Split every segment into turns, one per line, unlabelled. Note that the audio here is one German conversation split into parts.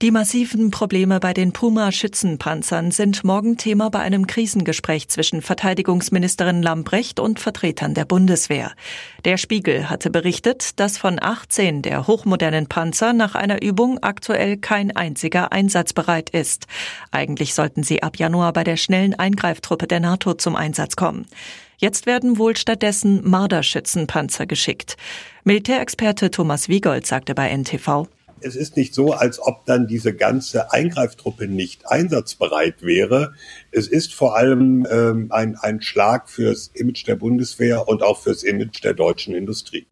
Die massiven Probleme bei den Puma-Schützenpanzern sind morgen Thema bei einem Krisengespräch zwischen Verteidigungsministerin Lambrecht und Vertretern der Bundeswehr. Der Spiegel hatte berichtet, dass von 18 der hochmodernen Panzer nach einer Übung aktuell kein einziger einsatzbereit ist. Eigentlich sollten sie ab Januar bei der schnellen Eingreiftruppe der NATO zum Einsatz kommen. Jetzt werden wohl stattdessen Marderschützenpanzer geschickt. Militärexperte Thomas Wiegold sagte bei NTV,
es ist nicht so, als ob dann diese ganze Eingreiftruppe nicht einsatzbereit wäre. Es ist vor allem ähm, ein, ein Schlag fürs Image der Bundeswehr und auch fürs Image der deutschen Industrie.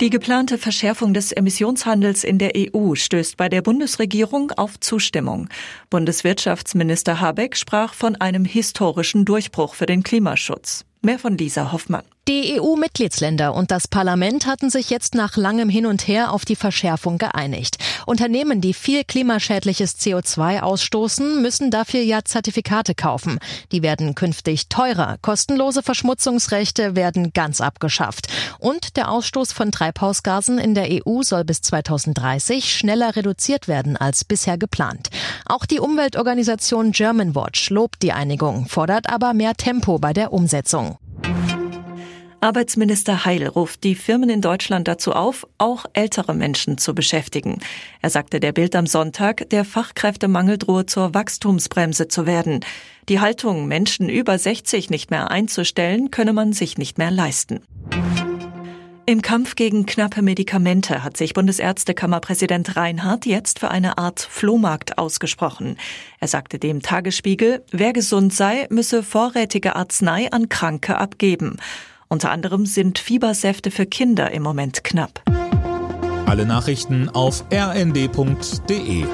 Die geplante Verschärfung des Emissionshandels in der EU stößt bei der Bundesregierung auf Zustimmung. Bundeswirtschaftsminister Habeck sprach von einem historischen Durchbruch für den Klimaschutz. Mehr von Lisa Hoffmann.
Die EU-Mitgliedsländer und das Parlament hatten sich jetzt nach langem Hin und Her auf die Verschärfung geeinigt. Unternehmen, die viel klimaschädliches CO2 ausstoßen, müssen dafür ja Zertifikate kaufen. Die werden künftig teurer. Kostenlose Verschmutzungsrechte werden ganz abgeschafft. Und der Ausstoß von Treibhausgasen in der EU soll bis 2030 schneller reduziert werden als bisher geplant. Auch die Umweltorganisation Germanwatch lobt die Einigung, fordert aber mehr Tempo bei der Umsetzung.
Arbeitsminister Heil ruft die Firmen in Deutschland dazu auf, auch ältere Menschen zu beschäftigen. Er sagte der Bild am Sonntag, der Fachkräftemangel drohe zur Wachstumsbremse zu werden. Die Haltung, Menschen über 60 nicht mehr einzustellen, könne man sich nicht mehr leisten. Im Kampf gegen knappe Medikamente hat sich Bundesärztekammerpräsident Reinhardt jetzt für eine Art Flohmarkt ausgesprochen. Er sagte dem Tagesspiegel, wer gesund sei, müsse vorrätige Arznei an Kranke abgeben. Unter anderem sind Fiebersäfte für Kinder im Moment knapp.
Alle Nachrichten auf rnd.de